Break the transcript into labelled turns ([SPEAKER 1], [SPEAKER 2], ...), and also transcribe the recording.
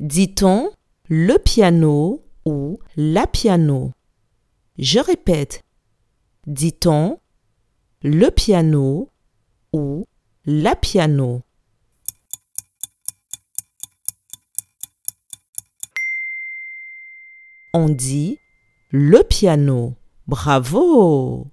[SPEAKER 1] Dit-on le piano ou la piano? Je répète. Dit-on le piano ou la piano? On dit le piano. Bravo